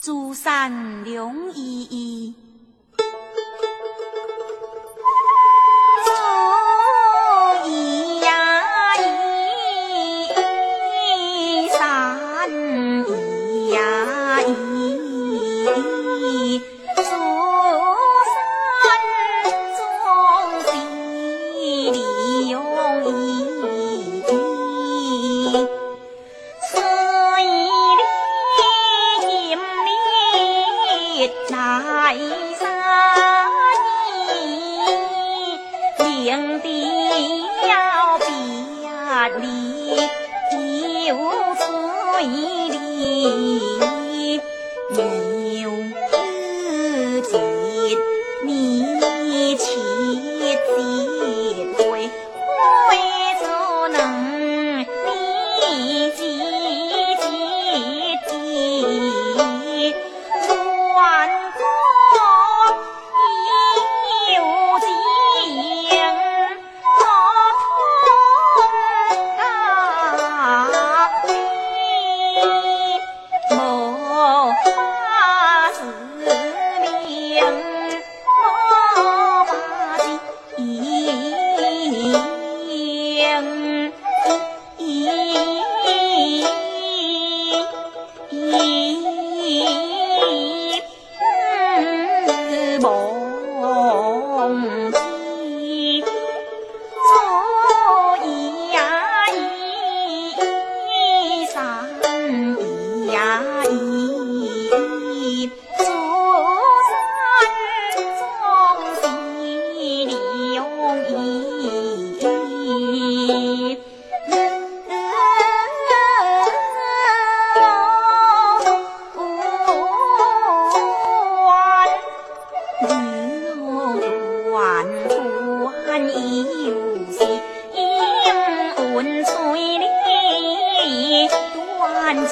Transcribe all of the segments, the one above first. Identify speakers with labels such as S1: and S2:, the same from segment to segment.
S1: 竹山两依依，竹依呀依，呀依。你。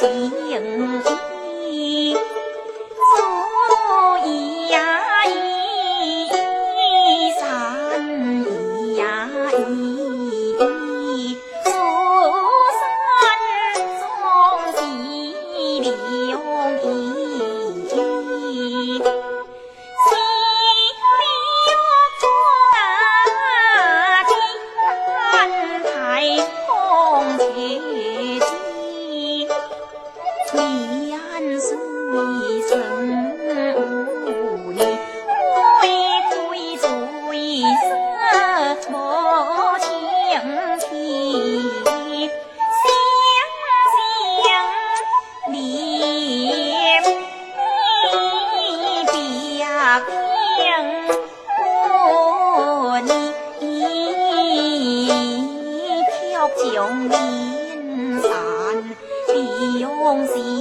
S1: 形想和你跳九阴山用心